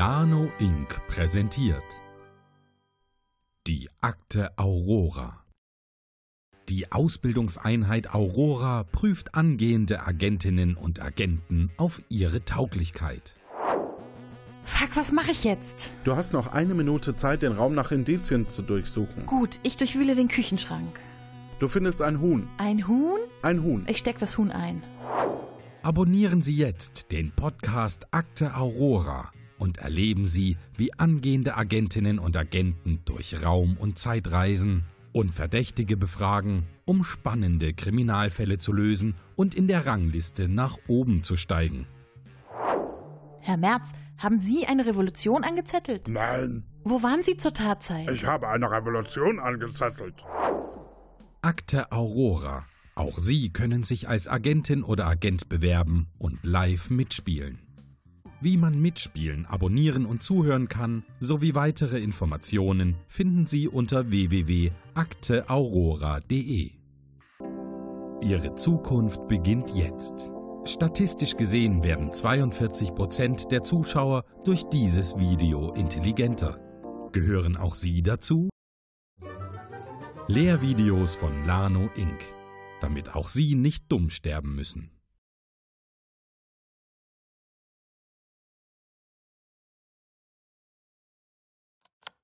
Lano Inc. präsentiert Die Akte Aurora. Die Ausbildungseinheit Aurora prüft angehende Agentinnen und Agenten auf ihre Tauglichkeit. Fuck, was mache ich jetzt? Du hast noch eine Minute Zeit, den Raum nach Indizien zu durchsuchen. Gut, ich durchwühle den Küchenschrank. Du findest ein Huhn. Ein Huhn? Ein Huhn. Ich steck das Huhn ein. Abonnieren Sie jetzt den Podcast Akte Aurora und erleben Sie, wie angehende Agentinnen und Agenten durch Raum- und Zeit reisen und Verdächtige befragen, um spannende Kriminalfälle zu lösen und in der Rangliste nach oben zu steigen. Herr Merz, haben Sie eine Revolution angezettelt? Nein, Wo waren Sie zur Tatzeit? ich habe eine Revolution angezettelt. Akte Aurora. Auch Sie können sich als Agentin oder Agent bewerben und live mitspielen. Wie man mitspielen, abonnieren und zuhören kann, sowie weitere Informationen finden Sie unter www.akteaurora.de. Ihre Zukunft beginnt jetzt. Statistisch gesehen werden 42 Prozent der Zuschauer durch dieses Video intelligenter. Gehören auch Sie dazu? Lehrvideos von Lano Inc., damit auch Sie nicht dumm sterben müssen.